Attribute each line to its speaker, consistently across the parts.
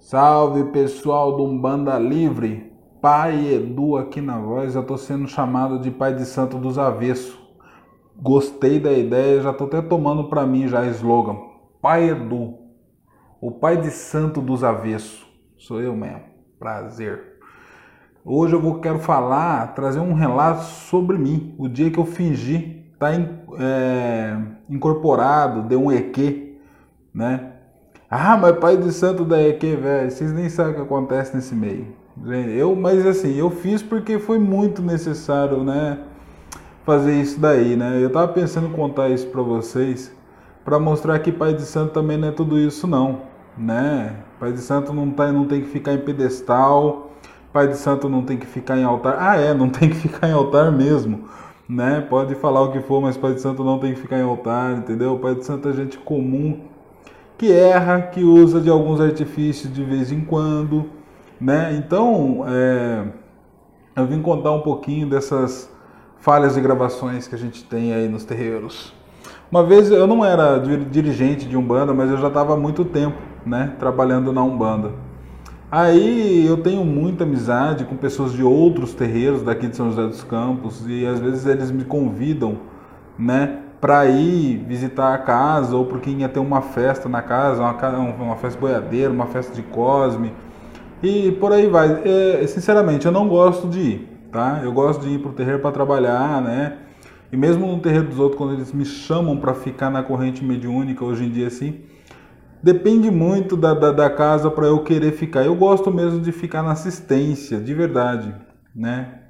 Speaker 1: Salve pessoal do Umbanda Livre, Pai Edu aqui na voz. Eu tô sendo chamado de Pai de Santo dos Avesso. Gostei da ideia, já tô até tomando para mim já slogan. Pai Edu, o Pai de Santo dos Avesso. Sou eu mesmo. Prazer. Hoje eu vou, quero falar, trazer um relato sobre mim. O dia que eu fingi estar tá é, incorporado, deu um EQ, né? Ah, mas pai de santo da EQ, velho, vocês nem sabem o que acontece nesse meio. Eu, mas assim, eu fiz porque foi muito necessário, né? Fazer isso daí, né? Eu tava pensando em contar isso para vocês, para mostrar que pai de santo também não é tudo isso não, né? Pai de santo não tá, não tem que ficar em pedestal, pai de santo não tem que ficar em altar. Ah, é, não tem que ficar em altar mesmo, né? Pode falar o que for, mas pai de santo não tem que ficar em altar, entendeu? Pai de santo é gente comum que erra, que usa de alguns artifícios de vez em quando, né? Então, é, eu vim contar um pouquinho dessas falhas de gravações que a gente tem aí nos terreiros. Uma vez eu não era dirigente de Umbanda, mas eu já estava há muito tempo, né, trabalhando na Umbanda. Aí eu tenho muita amizade com pessoas de outros terreiros daqui de São José dos Campos e às vezes eles me convidam, né, para ir visitar a casa ou porque ia ter uma festa na casa, uma, uma festa boiadeira, uma festa de Cosme e por aí vai. É, sinceramente, eu não gosto de ir, tá? Eu gosto de ir para o terreiro para trabalhar, né? E mesmo no terreiro dos outros, quando eles me chamam para ficar na corrente mediúnica, hoje em dia assim, depende muito da, da, da casa para eu querer ficar. Eu gosto mesmo de ficar na assistência, de verdade, né?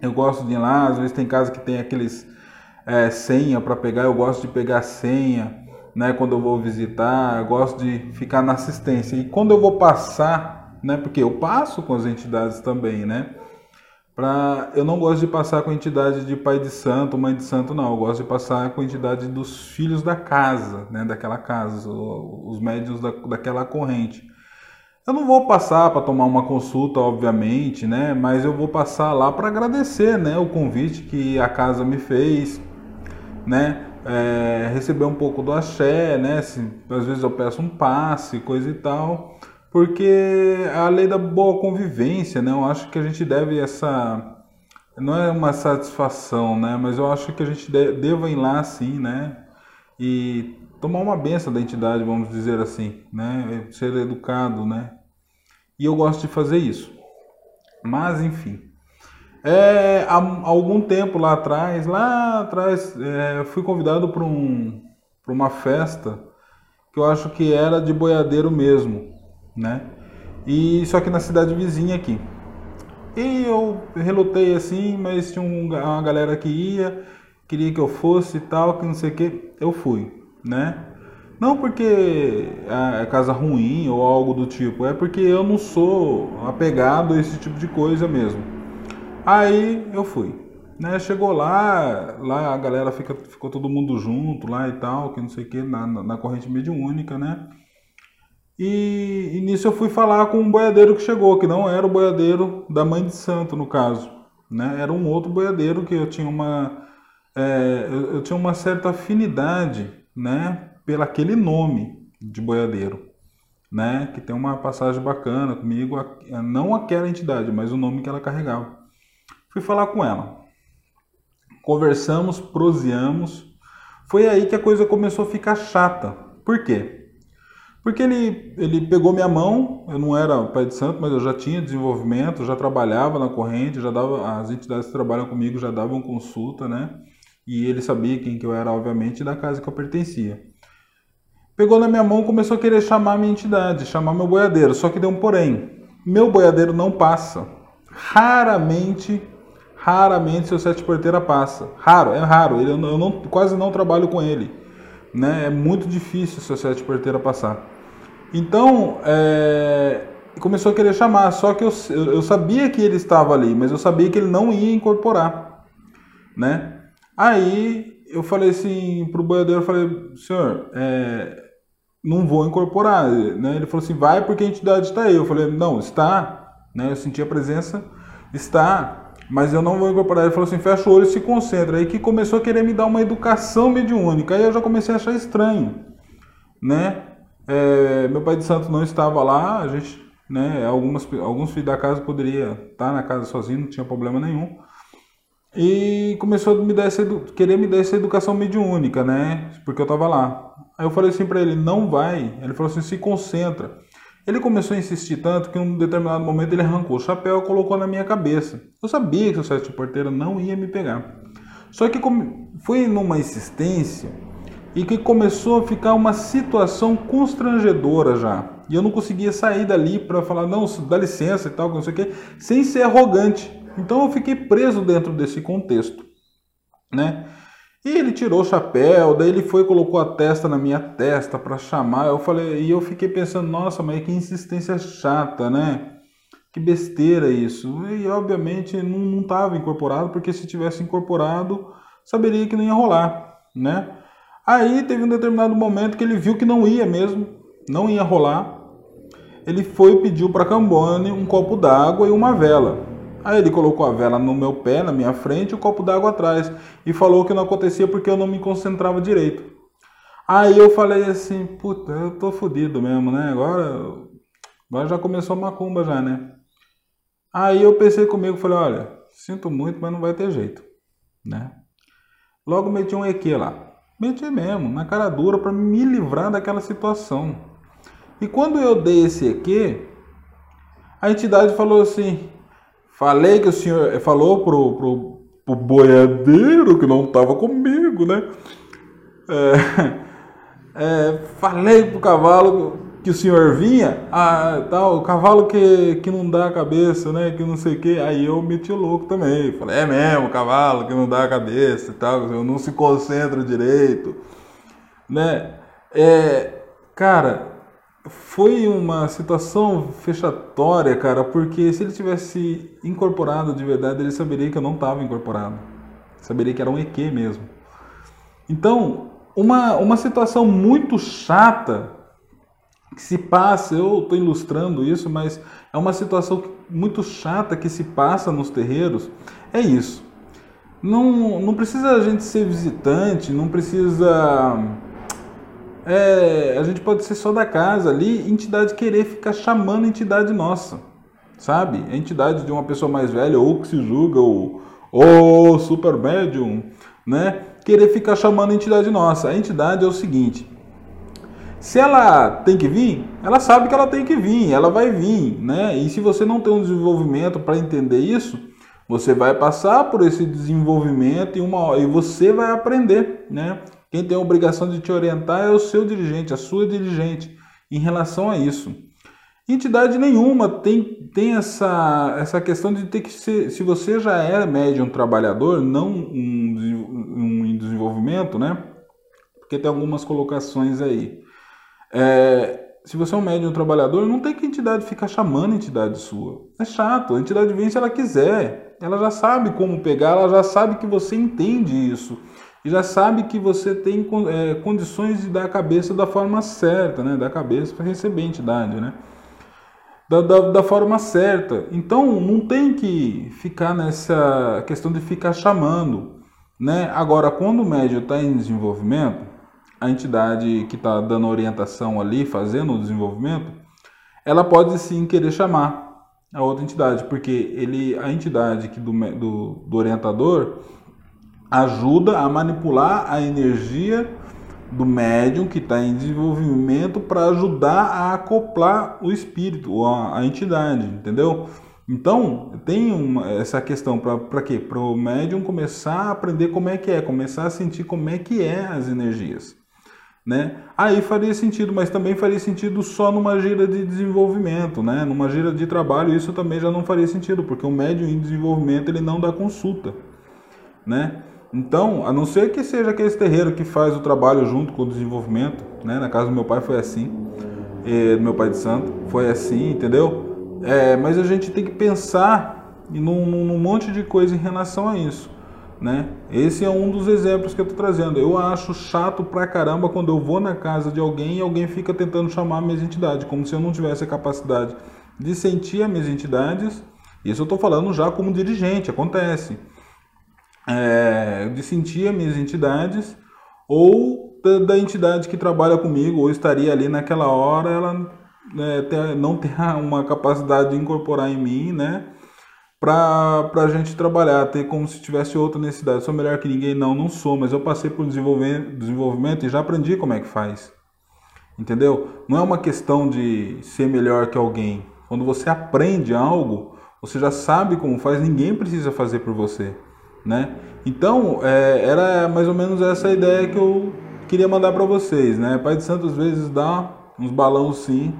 Speaker 1: Eu gosto de ir lá, às vezes tem casa que tem aqueles é, senha para pegar, eu gosto de pegar senha, né, quando eu vou visitar, eu gosto de ficar na assistência. E quando eu vou passar, né, porque eu passo com as entidades também, né, pra, eu não gosto de passar com a entidade de pai de santo, mãe de santo, não. Eu gosto de passar com a entidade dos filhos da casa, né, daquela casa, os médios da, daquela corrente. Eu não vou passar para tomar uma consulta, obviamente, né? Mas eu vou passar lá para agradecer, né? O convite que a casa me fez, né? É, receber um pouco do axé, né? Se, às vezes eu peço um passe, coisa e tal, porque é a lei da boa convivência, né? Eu acho que a gente deve essa não é uma satisfação, né? Mas eu acho que a gente deva ir lá sim, né? E tomar uma benção da entidade, vamos dizer assim, né? Ser educado, né? E eu gosto de fazer isso. Mas enfim, é, há algum tempo lá atrás, lá atrás, é, fui convidado para um, uma festa que eu acho que era de boiadeiro mesmo, né? E só que na cidade vizinha aqui. E eu relutei assim, mas tinha uma galera que ia, queria que eu fosse e tal, que não sei o que, eu fui, né? Não porque é casa ruim ou algo do tipo, é porque eu não sou apegado a esse tipo de coisa mesmo. Aí eu fui. Né, chegou lá, lá a galera fica, ficou todo mundo junto lá e tal, que não sei o que, na, na corrente mediúnica, né? E, e nisso eu fui falar com um boiadeiro que chegou, que não era o boiadeiro da mãe de santo, no caso. Né? Era um outro boiadeiro que eu tinha uma, é, eu, eu tinha uma certa afinidade né, pelo aquele nome de boiadeiro. Né, que tem uma passagem bacana comigo, não aquela entidade, mas o nome que ela carregava. Fui falar com ela. Conversamos, proseamos. Foi aí que a coisa começou a ficar chata. Por quê? Porque ele, ele pegou minha mão, eu não era pai de santo, mas eu já tinha desenvolvimento, já trabalhava na corrente, já dava, as entidades que trabalham comigo já davam consulta, né? E ele sabia quem que eu era, obviamente, da casa que eu pertencia. Pegou na minha mão e começou a querer chamar minha entidade, chamar meu boiadeiro. Só que deu um porém. Meu boiadeiro não passa. Raramente raramente seu sete porteira passa. Raro, é raro. Ele, eu não, quase não trabalho com ele. Né? É muito difícil seu sete porteira passar. Então, é, começou a querer chamar. Só que eu, eu sabia que ele estava ali, mas eu sabia que ele não ia incorporar. Né? Aí eu falei assim pro boiadeiro, eu falei, senhor, é, não vou incorporar. Né? Ele falou assim, vai porque a entidade está aí. Eu falei, não, está. Né? Eu senti a presença, está mas eu não vou incorporar. Ele falou assim: fecha o olho e se concentra. Aí que começou a querer me dar uma educação mediúnica. Aí eu já comecei a achar estranho, né? É, meu pai de santo não estava lá, a gente, né, algumas, alguns filhos da casa poderia estar na casa sozinho, não tinha problema nenhum. E começou a me dar essa, querer me dar essa educação mediúnica, né? Porque eu estava lá. Aí eu falei assim para ele, não vai. Ele falou assim, se concentra. Ele começou a insistir tanto que em um determinado momento ele arrancou o chapéu e colocou na minha cabeça. Eu sabia que o sete porteiro não ia me pegar. Só que foi numa insistência e que começou a ficar uma situação constrangedora já. E eu não conseguia sair dali para falar, não, dá licença e tal, não sei o quê, sem ser arrogante. Então eu fiquei preso dentro desse contexto, né? E ele tirou o chapéu, daí ele foi e colocou a testa na minha testa para chamar. Eu falei, e eu fiquei pensando, nossa, mas que insistência chata, né? Que besteira isso. E obviamente não estava incorporado, porque se tivesse incorporado, saberia que não ia rolar, né? Aí teve um determinado momento que ele viu que não ia mesmo, não ia rolar. Ele foi e pediu para Cambone um copo d'água e uma vela. Aí ele colocou a vela no meu pé, na minha frente, e o copo d'água atrás. E falou que não acontecia porque eu não me concentrava direito. Aí eu falei assim, puta, eu tô fodido mesmo, né? Agora, agora já começou a macumba já, né? Aí eu pensei comigo, falei, olha, sinto muito, mas não vai ter jeito, né? Logo meti um EQ lá. Meti mesmo, na cara dura, para me livrar daquela situação. E quando eu dei esse EQ, a entidade falou assim, Falei que o senhor falou pro, pro, pro boiadeiro que não estava comigo, né? É, é, falei pro cavalo que o senhor vinha, ah, tal, o cavalo que, que não dá a cabeça, né? Que não sei o que. Aí eu meti o louco também. Falei, é mesmo, cavalo que não dá a cabeça e tal, eu não se concentra direito, né? É, cara, foi uma situação fechatória, cara, porque se ele tivesse incorporado de verdade, ele saberia que eu não estava incorporado. Saberia que era um EQ mesmo. Então, uma, uma situação muito chata que se passa, eu estou ilustrando isso, mas é uma situação muito chata que se passa nos terreiros, é isso. Não, não precisa a gente ser visitante, não precisa é, a gente pode ser só da casa ali, entidade querer ficar chamando entidade nossa, sabe? A entidade de uma pessoa mais velha, ou que se julga, ou, ou super médium, né? Querer ficar chamando entidade nossa. A entidade é o seguinte: se ela tem que vir, ela sabe que ela tem que vir, ela vai vir, né? E se você não tem um desenvolvimento para entender isso, você vai passar por esse desenvolvimento e uma e você vai aprender, né? Quem tem a obrigação de te orientar é o seu dirigente, a sua dirigente, em relação a isso. Entidade nenhuma tem, tem essa, essa questão de ter que ser. Se você já é médium trabalhador, não um, um em desenvolvimento, né? Porque tem algumas colocações aí. É, se você é um médium trabalhador, não tem que a entidade ficar chamando a entidade sua. É chato. A entidade vem se ela quiser. Ela já sabe como pegar, ela já sabe que você entende isso já sabe que você tem é, condições de dar a cabeça da forma certa, né? Dar a cabeça para receber a entidade, né? Da, da, da, forma certa. Então não tem que ficar nessa questão de ficar chamando, né? Agora, quando o médio está em desenvolvimento, a entidade que está dando orientação ali, fazendo o desenvolvimento, ela pode sim querer chamar a outra entidade, porque ele, a entidade que do, do, do orientador ajuda a manipular a energia do médium que está em desenvolvimento para ajudar a acoplar o espírito ou a, a entidade, entendeu? Então, tem uma, essa questão para quê? Para o médium começar a aprender como é que é, começar a sentir como é que é as energias. Né? Aí faria sentido, mas também faria sentido só numa gira de desenvolvimento, né? Numa gira de trabalho, isso também já não faria sentido, porque o médium em desenvolvimento ele não dá consulta, né? Então, a não ser que seja aquele terreiro que faz o trabalho junto com o desenvolvimento, né? Na casa do meu pai foi assim, e, do meu pai de santo, foi assim, entendeu? É, mas a gente tem que pensar num, num monte de coisa em relação a isso. Né? Esse é um dos exemplos que eu estou trazendo. Eu acho chato pra caramba quando eu vou na casa de alguém e alguém fica tentando chamar a minha entidade, como se eu não tivesse a capacidade de sentir as minhas entidades. Isso eu estou falando já como dirigente, acontece é, de sentir as minhas entidades ou da, da entidade que trabalha comigo ou estaria ali naquela hora, ela né, ter, não ter uma capacidade de incorporar em mim, né? Para a gente trabalhar, ter como se tivesse outra necessidade. Sou melhor que ninguém? Não, não sou, mas eu passei por desenvolvimento, desenvolvimento e já aprendi como é que faz. Entendeu? Não é uma questão de ser melhor que alguém. Quando você aprende algo, você já sabe como faz, ninguém precisa fazer por você, né? Então, é, era mais ou menos essa ideia que eu queria mandar para vocês, né? Pai de Santo às vezes dá uns balões sim,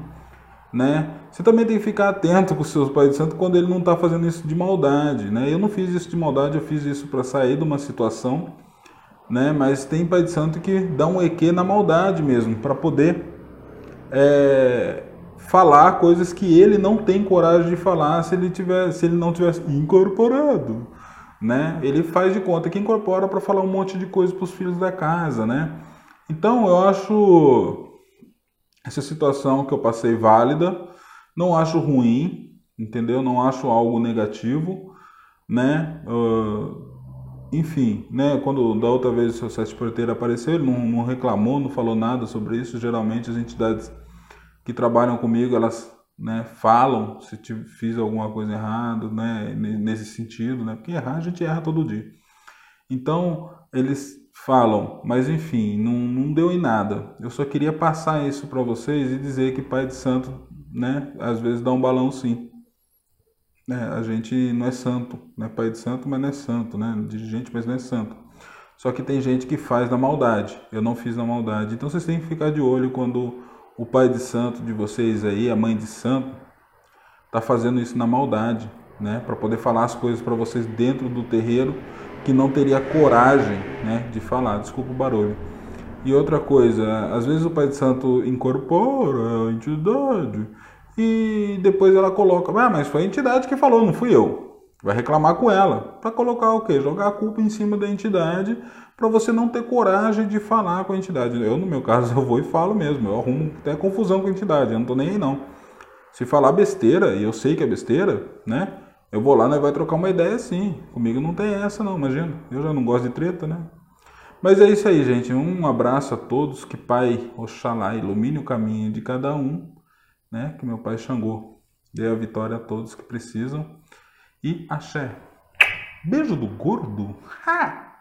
Speaker 1: né? Você também tem que ficar atento com seus Pai de Santo quando ele não está fazendo isso de maldade, né? Eu não fiz isso de maldade, eu fiz isso para sair de uma situação, né? Mas tem Pai de Santo que dá um EQ na maldade mesmo, para poder é, falar coisas que ele não tem coragem de falar se ele tiver, se ele não tivesse incorporado, né? Ele faz de conta que incorpora para falar um monte de coisa para os filhos da casa, né? Então eu acho essa situação que eu passei válida, não acho ruim, entendeu? Não acho algo negativo, né? Uh, enfim, né? Quando da outra vez o seu sete porteiro apareceu, ele não, não reclamou, não falou nada sobre isso. Geralmente as entidades que trabalham comigo, elas né, falam se fiz alguma coisa errada, né, nesse sentido, né, porque errar a gente erra todo dia. Então, eles falam, mas enfim, não, não deu em nada. Eu só queria passar isso para vocês e dizer que Pai de Santo, né, às vezes dá um balão sim. É, a gente não é santo, né, Pai de Santo, mas não é santo, né, dirigente, mas não é santo. Só que tem gente que faz na maldade. Eu não fiz na maldade. Então vocês têm que ficar de olho quando o pai de santo de vocês aí, a mãe de santo, tá fazendo isso na maldade, né, para poder falar as coisas para vocês dentro do terreiro que não teria coragem, né, de falar. Desculpa o barulho. E outra coisa, às vezes o pai de santo incorpora a entidade e depois ela coloca, ah, mas foi a entidade que falou, não fui eu. Vai reclamar com ela. Para colocar o quê? Jogar a culpa em cima da entidade para você não ter coragem de falar com a entidade. Eu, no meu caso, eu vou e falo mesmo. Eu arrumo até confusão com a entidade. Eu não tô nem aí, não. Se falar besteira, e eu sei que é besteira, né? Eu vou lá, e vai trocar uma ideia sim. Comigo não tem essa, não, imagina. Eu já não gosto de treta, né? Mas é isso aí, gente. Um abraço a todos. Que Pai Oxalá ilumine o caminho de cada um, né? Que meu Pai Xangô dê a vitória a todos que precisam. E axé. Beijo do gordo. Ha!